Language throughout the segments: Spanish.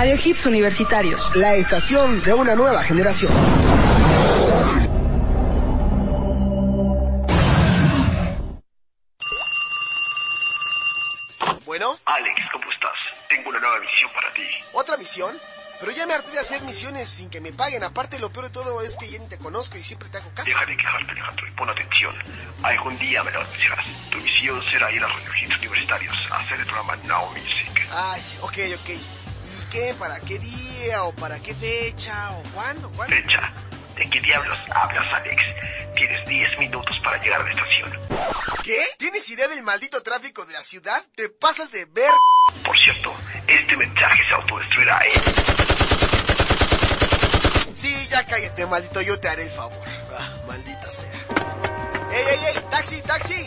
Radio Hits Universitarios. La estación de una nueva generación. Bueno, Alex, ¿cómo estás? Tengo una nueva misión para ti. ¿otra misión? Pero ya me harté de hacer misiones sin que me paguen. Aparte, lo peor de todo es que ya ni te conozco y siempre te hago caso. Deja de quejarte, Alejandro, y pon atención. Algún día me lo anunciarás. Tu misión será ir a Radio Hits Universitarios a hacer el programa Now Music. Ay, ok, ok. ¿Y qué? ¿Para qué día? ¿O para qué fecha? ¿O cuándo? ¿Cuándo? Fecha. ¿De qué diablos hablas, Alex? Tienes 10 minutos para llegar a la estación. ¿Qué? ¿Tienes idea del maldito tráfico de la ciudad? ¿Te pasas de ver? Por cierto, este mensaje se autodestruirá, ¿eh? Sí, ya cállate, maldito, yo te haré el favor. Ah, maldita sea. ¡Ey, ey, ey! ¡Taxi, taxi!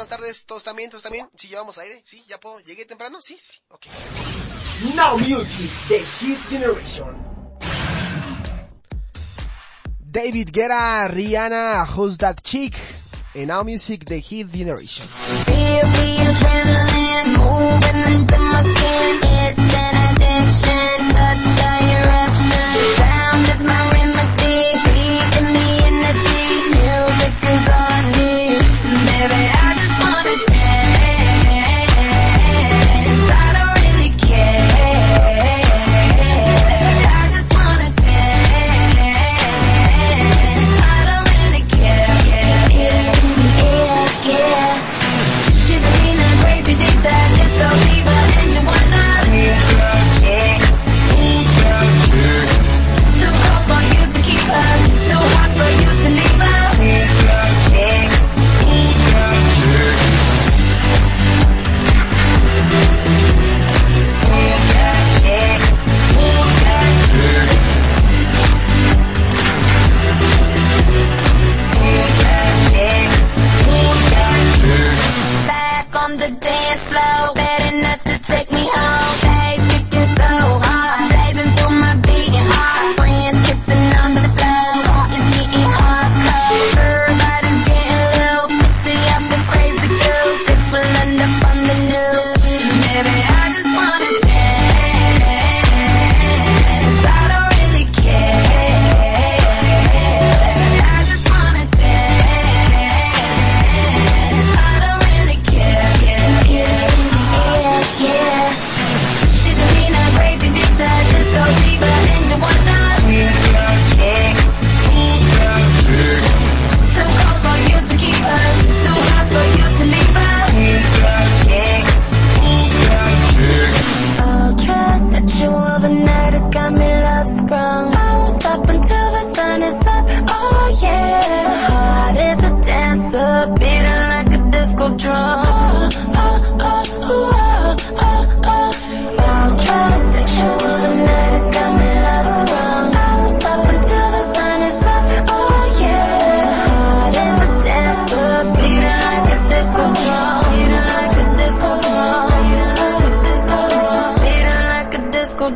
Buenas tardes. ¿Todos también? ¿Todos también? ¿Sí llevamos aire? ¿Sí? ¿Ya puedo? ¿Llegué temprano? Sí, sí. Ok. Now Music, The Hit Generation. David Guerra, Rihanna, Who's That Chick? En Now Music, The Hit Generation.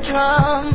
drum.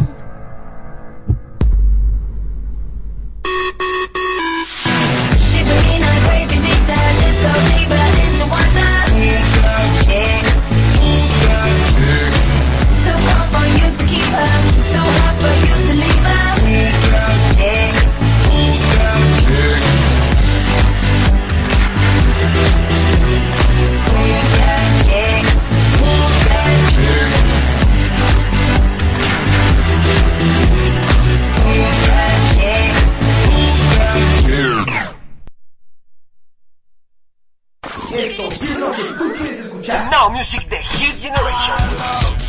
music the hit generation.